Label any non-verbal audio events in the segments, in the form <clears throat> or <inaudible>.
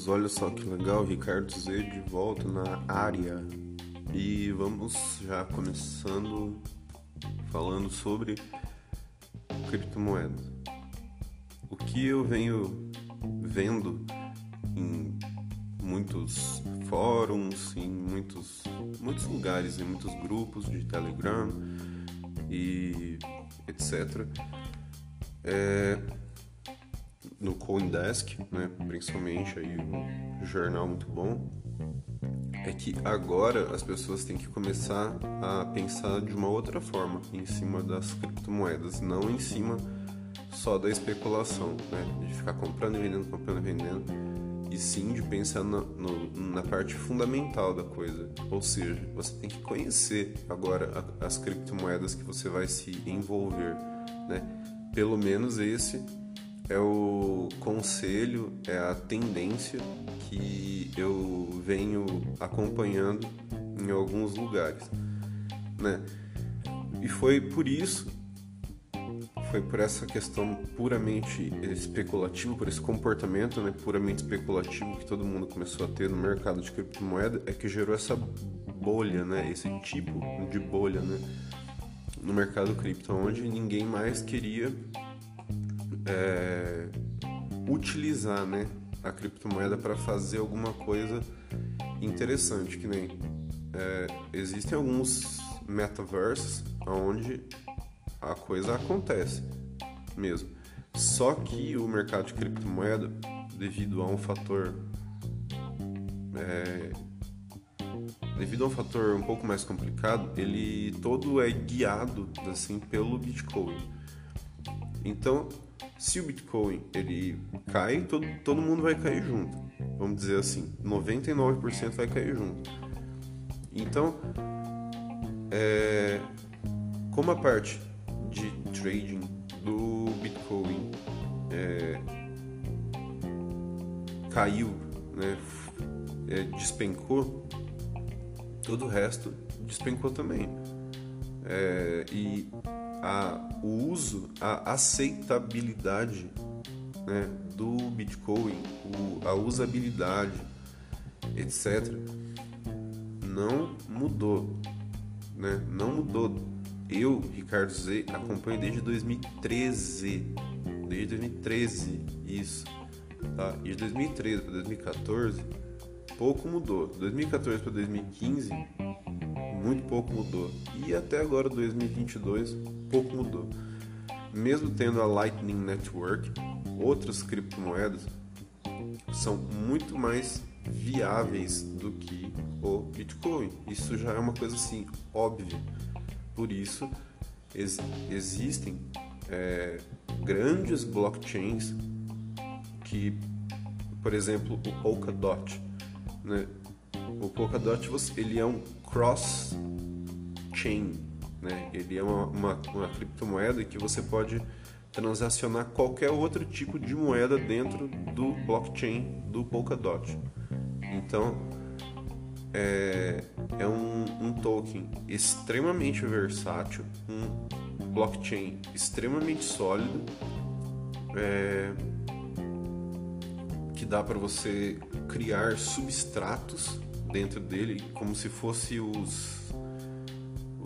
todos, olha só que legal, Ricardo Z de volta na área. E vamos já começando falando sobre criptomoedas. O que eu venho vendo em muitos fóruns, em muitos, muitos lugares, em muitos grupos de Telegram e etc. É, no CoinDesk, né, principalmente aí um jornal muito bom, é que agora as pessoas têm que começar a pensar de uma outra forma em cima das criptomoedas, não em cima só da especulação, né, de ficar comprando e vendendo, comprando e vendendo, e sim de pensar na, no, na parte fundamental da coisa, ou seja, você tem que conhecer agora as criptomoedas que você vai se envolver, né? Pelo menos esse é o conselho, é a tendência que eu venho acompanhando em alguns lugares, né? E foi por isso, foi por essa questão puramente especulativa, por esse comportamento, né, puramente especulativo que todo mundo começou a ter no mercado de criptomoeda, é que gerou essa bolha, né, esse tipo de bolha, né, no mercado cripto, onde ninguém mais queria é, utilizar né, a criptomoeda para fazer alguma coisa interessante, que nem é, existem alguns metaversos onde a coisa acontece mesmo. Só que o mercado de criptomoeda, devido a um fator é, devido a um fator um pouco mais complicado, ele todo é guiado assim pelo Bitcoin. Então, se o Bitcoin ele cai, todo, todo mundo vai cair junto. Vamos dizer assim, 99% vai cair junto. Então, é, como a parte de trading do Bitcoin é, caiu, né, é, despencou, todo o resto despencou também. É, e a, o uso, a aceitabilidade né, do Bitcoin, o, a usabilidade, etc., não mudou. Né? Não mudou. Eu, Ricardo Z, acompanho desde 2013. Desde 2013, isso. Tá? E de 2013 para 2014, pouco mudou. 2014 para 2015, muito pouco mudou. E até agora, 2022, pouco mudou. Mesmo tendo a Lightning Network, outras criptomoedas são muito mais viáveis do que o Bitcoin. Isso já é uma coisa assim óbvia. Por isso ex existem é, grandes blockchains que, por exemplo, o Polkadot, né? O Polkadot ele é um cross-chain, né? Ele é uma, uma, uma criptomoeda que você pode transacionar qualquer outro tipo de moeda dentro do blockchain do Polkadot. Então, é, é um, um, token extremamente versátil, um blockchain extremamente sólido, é, que dá para você criar substratos dentro dele, como se fosse os,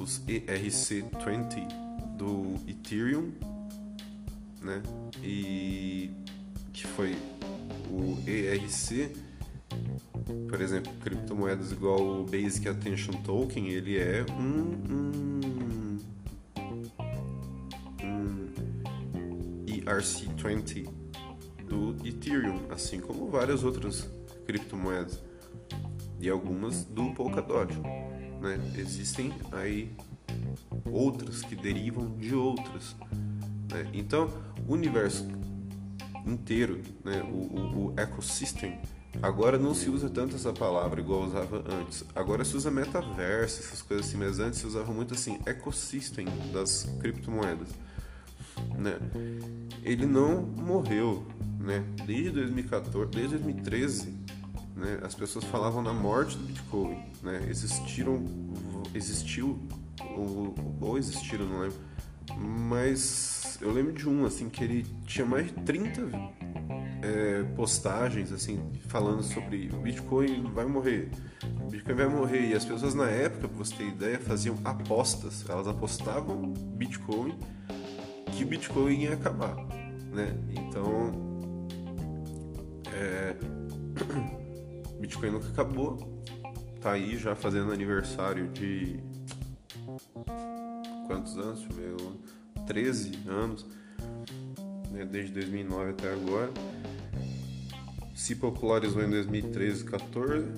os ERC20 do Ethereum, né? E que foi o ERC, por exemplo, criptomoedas igual o Basic Attention Token, ele é um, um, um ERC20 do Ethereum, assim como várias outras criptomoedas e algumas do Polkadot. Né? Existem aí outras que derivam de outras. Né? Então, o universo inteiro, né? o, o, o ecosystem, agora não se usa tanto essa palavra igual usava antes. Agora se usa metaverso, essas coisas assim, mas antes se usava muito assim, ecossystem das criptomoedas. Né? Ele não morreu, né? Desde 2014, desde 2013 né? As pessoas falavam na morte do Bitcoin, né? Existiram, existiu ou, ou existiram, não lembro. Mas eu lembro de um assim que ele tinha mais de 30 é, postagens assim falando sobre o Bitcoin vai morrer, o Bitcoin vai morrer e as pessoas na época, para você ter ideia, faziam apostas, elas apostavam Bitcoin que o Bitcoin ia acabar, né? Então, é, Bitcoin nunca acabou, tá aí já fazendo aniversário de quantos anos? Deixa eu ver, 13 anos, né? desde 2009 até agora. Se popularizou em 2013, 14.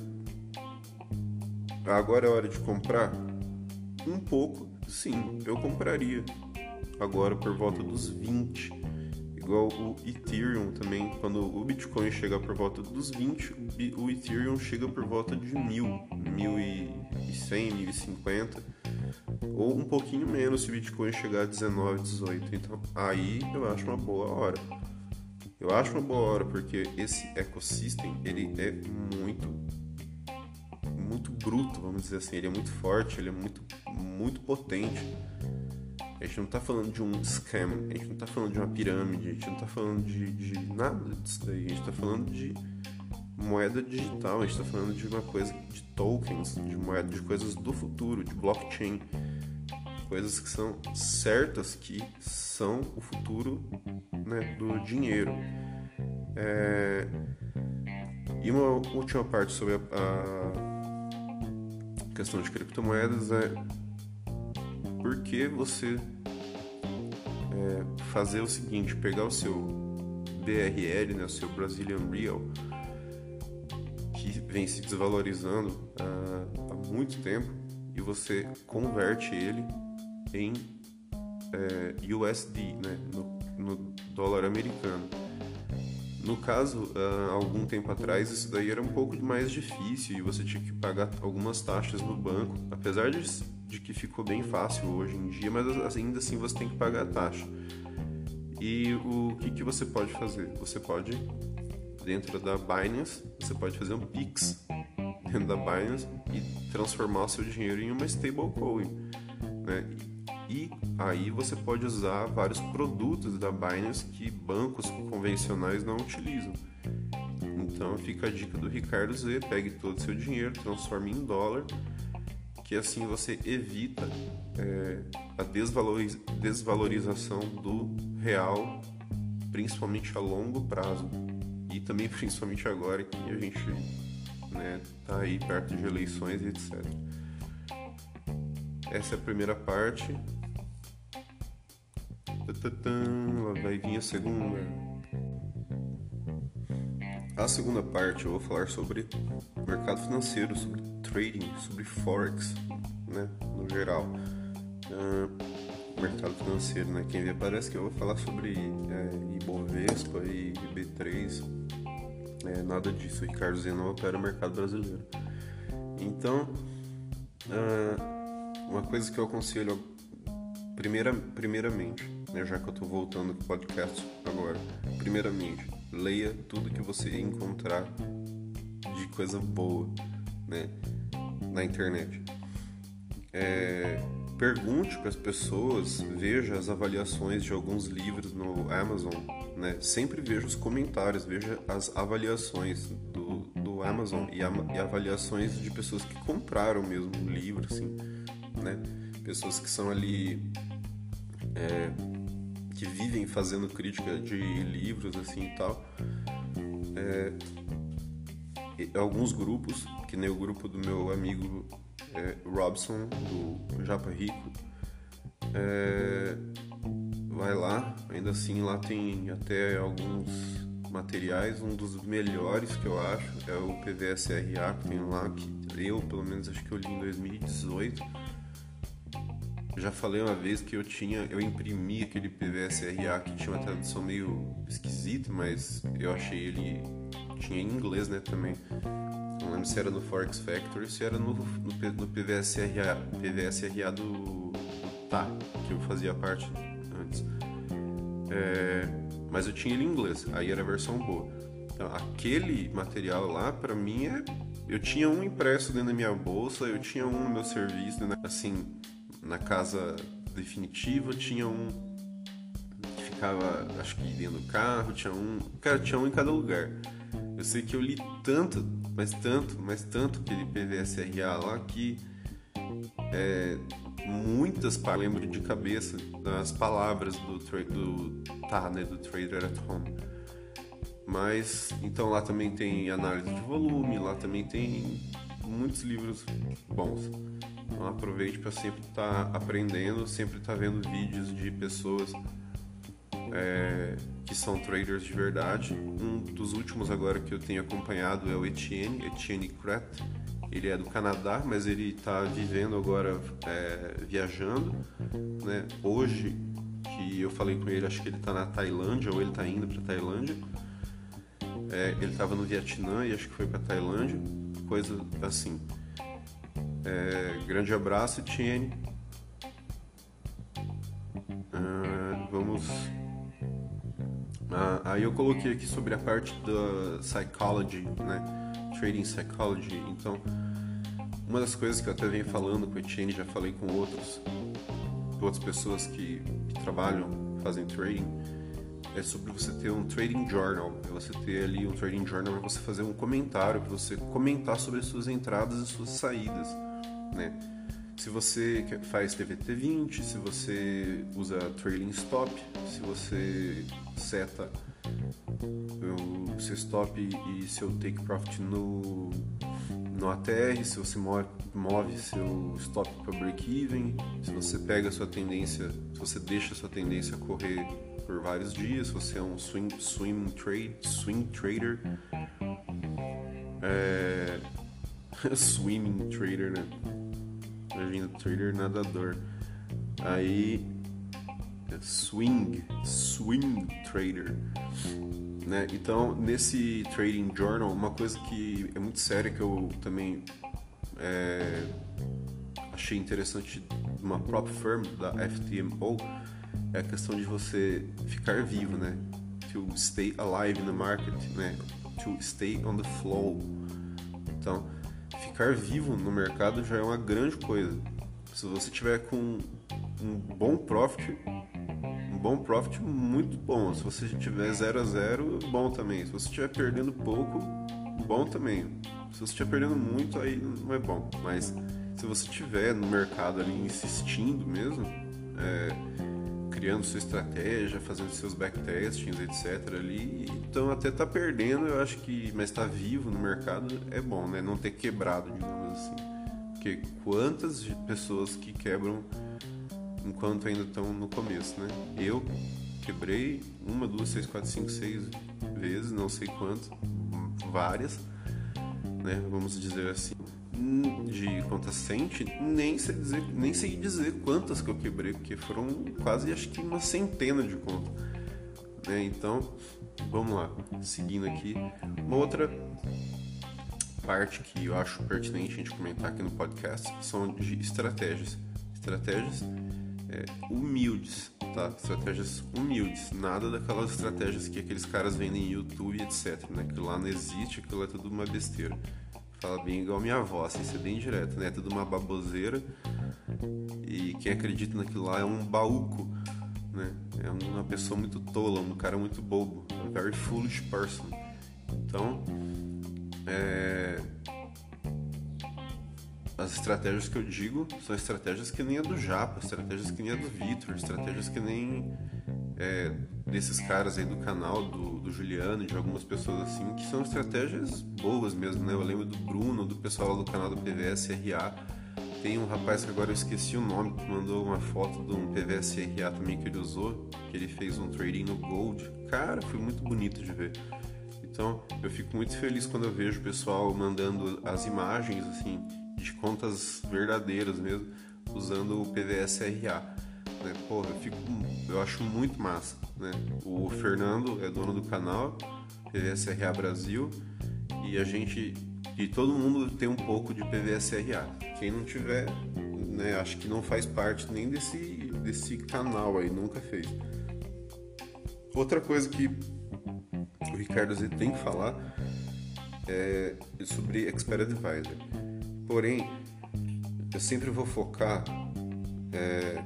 Agora é hora de comprar? Um pouco, sim, eu compraria. Agora por volta dos 20. Igual o Ethereum também, quando o Bitcoin chega por volta dos 20, o Ethereum chega por volta de 1000, 1100, 1050 ou um pouquinho menos se o Bitcoin chegar a 19, 18. Então aí eu acho uma boa hora. Eu acho uma boa hora porque esse ecossistema ele é muito muito bruto, vamos dizer assim, ele é muito forte, ele é muito muito potente. A gente não está falando de um scam, a gente não está falando de uma pirâmide, a gente não está falando de, de nada disso daí, a gente está falando de moeda digital, a gente está falando de uma coisa de tokens, de moeda, de coisas do futuro, de blockchain, coisas que são certas que são o futuro né, do dinheiro. É... E uma última parte sobre a, a questão de criptomoedas é por que você é, fazer o seguinte, pegar o seu BRL, né, o seu Brazilian Real, que vem se desvalorizando uh, há muito tempo e você converte ele em é, USD, né, no, no, dólar americano. No caso, uh, algum tempo atrás, isso daí era um pouco mais difícil e você tinha que pagar algumas taxas no banco, apesar de, de que ficou bem fácil hoje em dia, mas ainda assim você tem que pagar a taxa. E o que, que você pode fazer? Você pode dentro da Binance, você pode fazer um Pix dentro da Binance e transformar o seu dinheiro em uma stablecoin, né? E aí você pode usar vários produtos da Binance que bancos convencionais não utilizam. Então fica a dica do Ricardo Z, pegue todo o seu dinheiro, transforme em dólar, que assim você evita é, a desvaloriz desvalorização do real, principalmente a longo prazo e também <laughs> principalmente agora que a gente né, tá aí perto de eleições e etc. Essa é a primeira parte. Vai vir a segunda. A segunda parte eu vou falar sobre mercado financeiro, sobre trading, sobre forex, né, no geral. Uh, mercado financeiro, né? Quem vê parece que eu vou falar sobre é, Ibovespa e B3, é, nada disso, o Ricardo Zeno opera o mercado brasileiro. Então, uh, uma coisa que eu aconselho, primeira, primeiramente, né, já que eu estou voltando com o podcast agora, primeiramente, leia tudo que você encontrar de coisa boa né, na internet. É, pergunte para as pessoas, veja as avaliações de alguns livros no Amazon, né? Sempre veja os comentários, veja as avaliações do, do Amazon e, a, e avaliações de pessoas que compraram mesmo o livro, assim, né? Pessoas que são ali é, que vivem fazendo crítica de livros assim e tal. É, alguns grupos, que nem o grupo do meu amigo é, Robson, do Japa Rico. É, vai lá, ainda assim lá tem até alguns materiais, um dos melhores que eu acho é o PVSRA que tem lá, que eu pelo menos acho que eu li em 2018. Já falei uma vez que eu tinha, eu imprimi aquele PVSRA que tinha uma tradução meio esquisita, mas eu achei ele tinha em inglês, né, também. Não lembro se era no Forex Factory, se era no, no, no PVSRA, PVSRA do, TA, que eu fazia parte antes. É, mas eu tinha ele em inglês, aí era a versão boa. Então, aquele material lá, para mim, é, eu tinha um impresso dentro da minha bolsa, eu tinha um no meu serviço, né, assim, na casa definitiva, tinha um ficava, acho que dentro do carro, tinha um. Cara, tinha um em cada lugar. Eu sei que eu li tanto, mas tanto, mas tanto aquele PVSRA lá que é, muitas lembro de cabeça das palavras do, do né, do Trader at Home. Mas então lá também tem análise de volume, lá também tem muitos livros bons. Então aproveite para sempre estar tá aprendendo, sempre estar tá vendo vídeos de pessoas é, que são traders de verdade. Um dos últimos agora que eu tenho acompanhado é o Etienne, Etienne Krat. Ele é do Canadá, mas ele está vivendo agora, é, viajando. Né? Hoje, que eu falei com ele, acho que ele está na Tailândia, ou ele está indo para Tailândia. É, ele estava no Vietnã e acho que foi para Tailândia, coisa assim. É, grande abraço, Etienne. Ah, vamos ah, aí eu coloquei aqui sobre a parte da psychology, né? Trading psychology. Então, uma das coisas que eu até venho falando com o Etienne, já falei com outros, outras pessoas que, que trabalham, fazem trading, é sobre você ter um trading journal. É você ter ali um trading journal para você fazer um comentário, para você comentar sobre as suas entradas e suas saídas, né? Se você faz TVT20, se você usa trailing stop, se você seta o seu stop e seu take profit no, no ATR, se você move, move seu stop para break-even, se você pega sua tendência, se você deixa sua tendência correr por vários dias, se você é um swing, swing, trade, swing trader, é, <laughs> swimming trader, né? Imagina, trader nadador. Aí, swing, swing trader. Né? Então, nesse Trading Journal, uma coisa que é muito séria que eu também é, achei interessante uma própria firm da FTMO é a questão de você ficar vivo, né? To stay alive in the market, né? To stay on the flow. Então, ficar vivo no mercado já é uma grande coisa. Se você tiver com um bom profit, um bom profit muito bom. Se você tiver 0 a 0, bom também. Se você estiver perdendo pouco, bom também. Se você estiver perdendo muito, aí não é bom. Mas se você estiver no mercado ali insistindo mesmo, é, criando sua estratégia, fazendo seus backtestings, etc. ali. Então até tá perdendo, eu acho que, mas tá vivo no mercado é bom, né? Não ter quebrado, digamos assim. Porque quantas pessoas que quebram enquanto ainda estão no começo, né? Eu quebrei uma, duas, seis, quatro, cinco, seis vezes, não sei quantas, várias, né? Vamos dizer assim de conta sente, nem sei dizer, nem sei dizer quantas que eu quebrei, porque foram quase acho que uma centena de contas. Né? Então, vamos lá, seguindo aqui. Uma outra parte que eu acho pertinente a gente comentar aqui no podcast são de estratégias. Estratégias é, humildes, tá? Estratégias humildes, nada daquelas estratégias que aqueles caras vendem em YouTube, etc. Né? Que lá não existe, aquilo é tudo uma besteira. Fala bem igual minha avó, assim, ser bem direto, né? É tudo uma baboseira. E quem acredita naquilo lá é um baúco, né? É uma pessoa muito tola, um cara muito bobo. A very foolish person. Então, é... As estratégias que eu digo são estratégias que nem a do Japa, estratégias que nem a do Vitor, estratégias que nem é, desses caras aí do canal, do, do Juliano de algumas pessoas assim, que são estratégias boas mesmo, né? Eu lembro do Bruno, do pessoal lá do canal do PVSRA. Tem um rapaz que agora eu esqueci o nome, que mandou uma foto de um PVSRA também que ele usou, que ele fez um trading no Gold. Cara, foi muito bonito de ver. Então, eu fico muito feliz quando eu vejo o pessoal mandando as imagens, assim, de contas verdadeiras mesmo, usando o PVSRA né? Eu, fico, eu acho muito massa, né? O Fernando é dono do canal, PVSRA Brasil, e a gente e todo mundo tem um pouco de PVSRA. Quem não tiver, né, acho que não faz parte nem desse, desse canal aí, nunca fez. Outra coisa que o Ricardo Z tem que falar é sobre Expert Advisor. Porém, eu sempre vou focar é,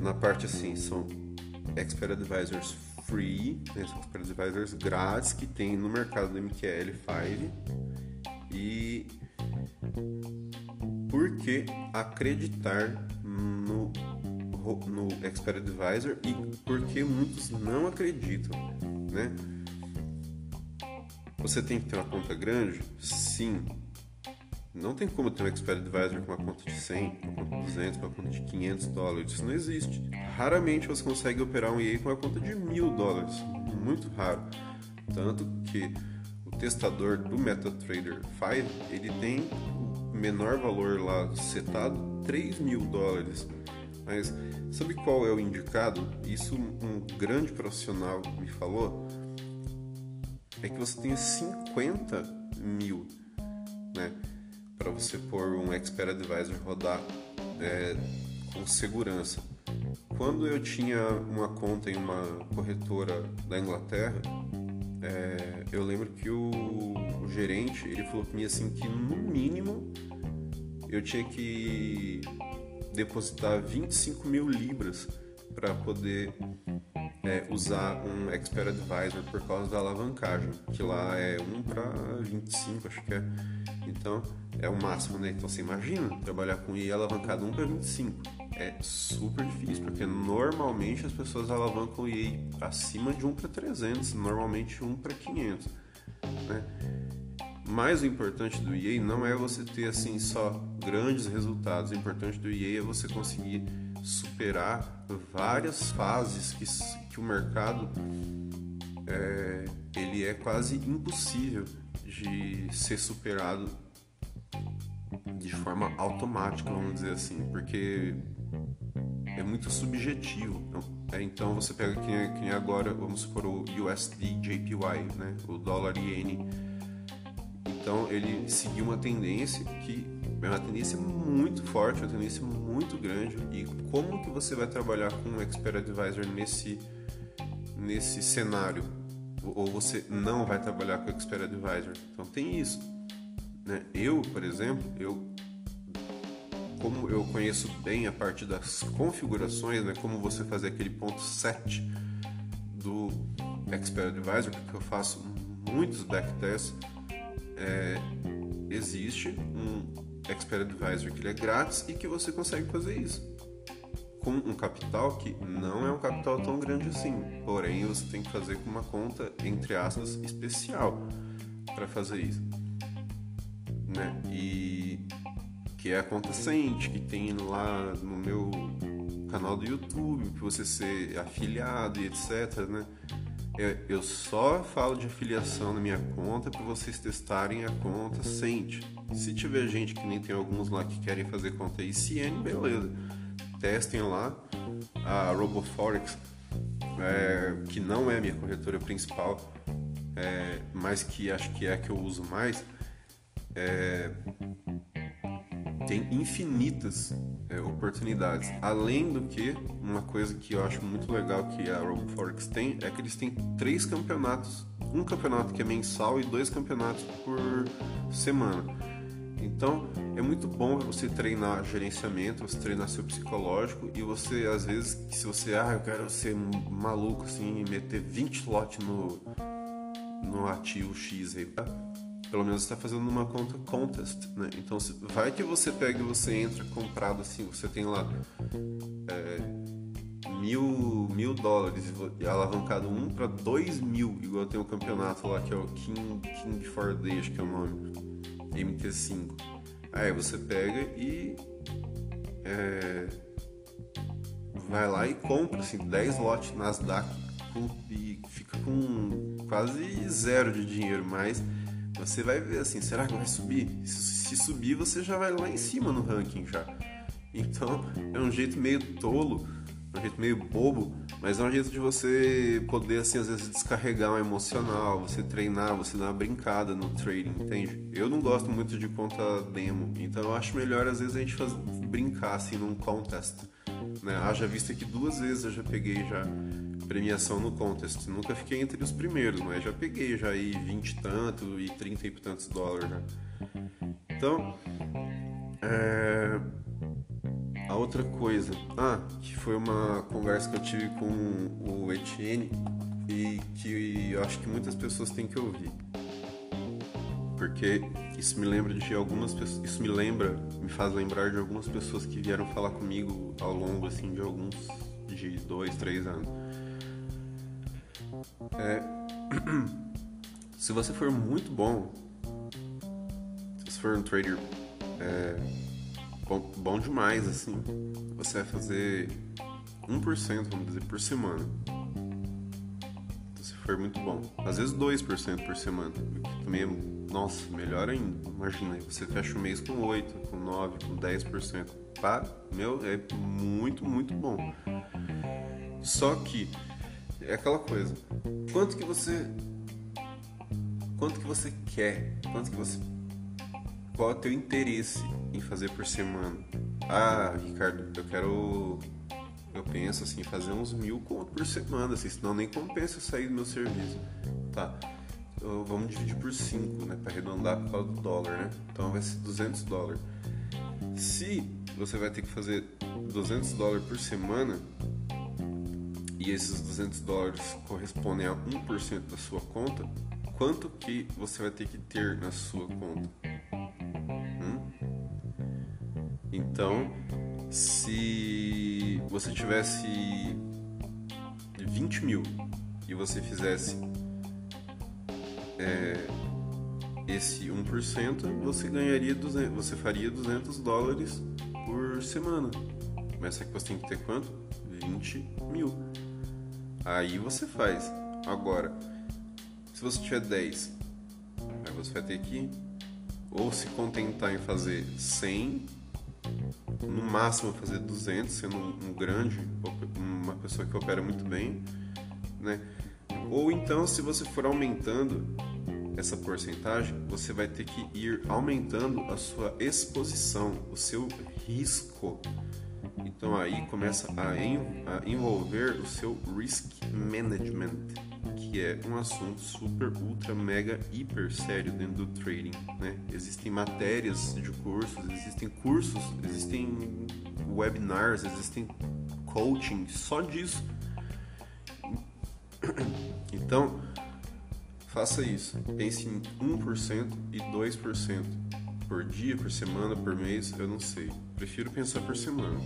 na parte assim, são Expert Advisors free, né, são Expert Advisors grátis que tem no mercado do MQL5 e por que acreditar no, no Expert Advisor e por que muitos não acreditam, né? Você tem que ter uma conta grande? Sim. Não tem como ter um Expert Advisor com uma conta de 100, uma conta de 200, uma conta de 500 dólares. Isso não existe. Raramente você consegue operar um EA com uma conta de 1000 dólares. Muito raro. Tanto que o testador do MetaTrader 5 ele tem o menor valor lá setado, 3 mil dólares. Mas sabe qual é o indicado? Isso um grande profissional me falou é que você tenha 50 mil, né? Para você pôr um Expert Advisor rodar é, com segurança. Quando eu tinha uma conta em uma corretora da Inglaterra, é, eu lembro que o, o, gerente ele falou para mim assim que no mínimo eu tinha que depositar 25 mil libras para poder é, usar um Expert Advisor por causa da alavancagem, que lá é 1 para 25, acho que é. Então, é o máximo, né? Então, você imagina trabalhar com I alavancado 1 para 25. É super difícil, porque normalmente as pessoas alavancam o I acima de 1 para 300, normalmente 1 para 500, né? Mas o importante do EA não é você ter assim só grandes resultados. O importante do EA é você conseguir superar várias fases que, que o mercado é, ele é quase impossível de ser superado de forma automática, vamos dizer assim, porque é muito subjetivo. Então, é, então você pega quem, agora, vamos supor, o USD JPY, né, o dólar iene. Então ele seguiu uma tendência que é uma tendência muito forte, uma tendência muito grande. E como que você vai trabalhar com um expert advisor nesse nesse cenário? Ou você não vai trabalhar com o expert advisor? Então tem isso. Né? Eu, por exemplo, eu como eu conheço bem a parte das configurações, né, como você fazer aquele ponto 7 do Expert Advisor, porque eu faço muitos backtests, é, existe um Expert Advisor que ele é grátis e que você consegue fazer isso com um capital que não é um capital tão grande assim. Porém, você tem que fazer com uma conta entre aspas especial para fazer isso, né? E que é a conta Sente que tem lá no meu canal do YouTube, para você ser afiliado e etc, né? Eu só falo de afiliação na minha conta para vocês testarem a conta Sente. Se tiver gente que nem tem alguns lá que querem fazer conta ICN, beleza. Testem lá a RoboForex, é, que não é a minha corretora principal, é, mas que acho que é a que eu uso mais. É, tem infinitas é, oportunidades. Além do que, uma coisa que eu acho muito legal que a RoboForex tem é que eles têm três campeonatos. Um campeonato que é mensal e dois campeonatos por semana. Então é muito bom você treinar gerenciamento, você treinar seu psicológico e você, às vezes, se você, ah, eu quero ser maluco assim e meter 20 lotes no, no ativo X aí, pelo menos está fazendo uma conta contest, né? Então vai que você pega e você entra comprado assim, você tem lá é, mil, mil dólares e alavancado um para dois mil, igual tem o um campeonato lá que é o King, King for Day, acho que é o nome, MT5. Aí você pega e é, vai lá e compra assim, 10 lotes Nasdaq e fica com quase zero de dinheiro, mas você vai ver assim, será que vai subir? Se, subir, você já vai lá em cima no ranking já. Então, é um jeito meio tolo, um jeito meio bobo, mas é um jeito de você poder, assim, às vezes descarregar um emocional, você treinar, você dar uma brincada no trading, entende? Eu não gosto muito de conta demo, então eu acho melhor, às vezes, a gente faz, brincar, assim, num contest, né? Haja visto que duas vezes eu já peguei já premiação no contest. Nunca fiquei entre os primeiros, mas já peguei já aí 20 e tanto e 30 e tantos dólares já. Então, é... A outra coisa, ah, que foi uma conversa que eu tive com o Etienne e que eu acho que muitas pessoas têm que ouvir. Porque isso me lembra de algumas pessoas, isso me lembra, me faz lembrar de algumas pessoas que vieram falar comigo ao longo assim de alguns de dois, três anos. É, <clears throat> se você for muito bom, se você for um trader é, bom, bom demais, assim, você vai fazer 1%, vamos dizer, por semana. Se for muito bom. Às vezes 2% por semana. Também é, nossa, melhor ainda. Imagina, você fecha o mês com 8, com 9, com 10%. Pá, meu, é muito, muito bom. Só que é aquela coisa. Quanto que você quanto que você quer? Quanto que você qual é o teu interesse em fazer por semana? Ah, Ricardo, eu quero. Eu penso assim, fazer uns mil conto por semana, assim, senão nem compensa eu sair do meu serviço. Tá. Vamos dividir por 5, né? Para arredondar por causa do dólar, né? Então vai ser 200 dólares. Se você vai ter que fazer 200 dólares por semana e esses 200 dólares correspondem a 1% da sua conta, quanto que você vai ter que ter na sua conta? Então, se você tivesse 20 mil e você fizesse é, esse 1%, você ganharia 200, você faria 200 dólares por semana. Mas só que você tem que ter quanto? 20 mil. Aí você faz. Agora, se você tiver 10, aí você vai ter que ou se contentar em fazer 100 no máximo fazer 200, sendo um, grande, uma pessoa que opera muito bem, né? Ou então, se você for aumentando essa porcentagem, você vai ter que ir aumentando a sua exposição, o seu risco. Então aí começa a, a envolver o seu risk management que é um assunto super, ultra, mega, hiper sério dentro do trading. Né? Existem matérias de cursos, existem cursos, existem webinars, existem coaching só disso. Então, faça isso. Pense em 1% e 2% por dia, por semana, por mês, eu não sei. Prefiro pensar por semana.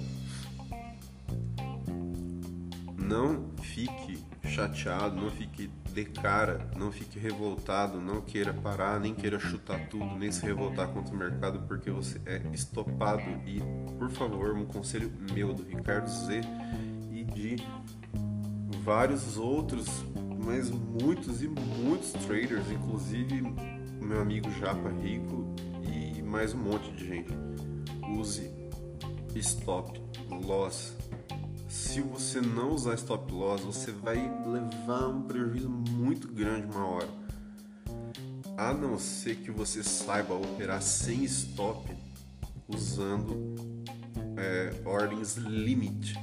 Não fique chateado, não fique de cara, não fique revoltado, não queira parar, nem queira chutar tudo, nem se revoltar contra o mercado porque você é estopado. E, por favor, um conselho meu do Ricardo Z e de vários outros, mas muitos e muitos traders, inclusive meu amigo Japa Rico e mais um monte de gente. Use stop loss se você não usar stop loss, você vai levar um prejuízo muito grande uma hora. A não ser que você saiba operar sem stop usando é, ordens limit,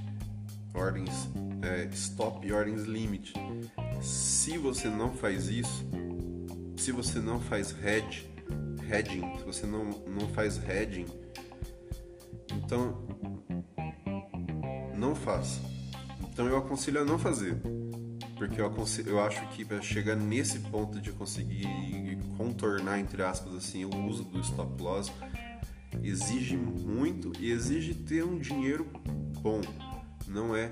ordens é, stop e ordens limit. Se você não faz isso, se você não faz hedge, hedging, se você não, não faz hedging, então não faça. Então eu aconselho a não fazer. Porque eu, eu acho que para chegar nesse ponto de conseguir contornar, entre aspas, assim, o uso do stop loss, exige muito e exige ter um dinheiro bom. Não é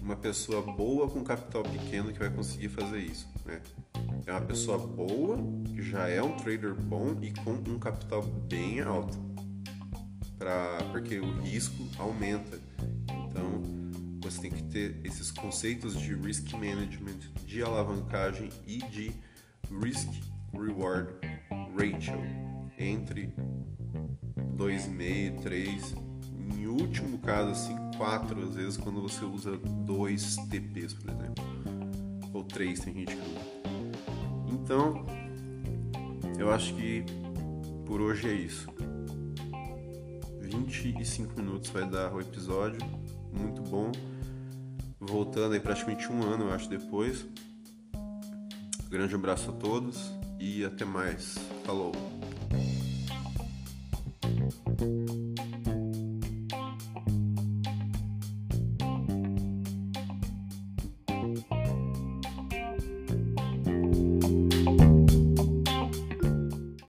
uma pessoa boa com capital pequeno que vai conseguir fazer isso. Né? É uma pessoa boa, que já é um trader bom e com um capital bem alto. Pra, porque o risco aumenta. Então, você tem que ter esses conceitos de risk management, de alavancagem e de risk reward ratio entre 2,5, 3, em último caso assim, 4 às vezes quando você usa 2 TPs, por exemplo. Ou 3, tem gente que usa. Então, eu acho que por hoje é isso. 25 minutos vai dar o episódio muito bom. Voltando aí praticamente um ano, eu acho, depois. Grande abraço a todos e até mais. Falou!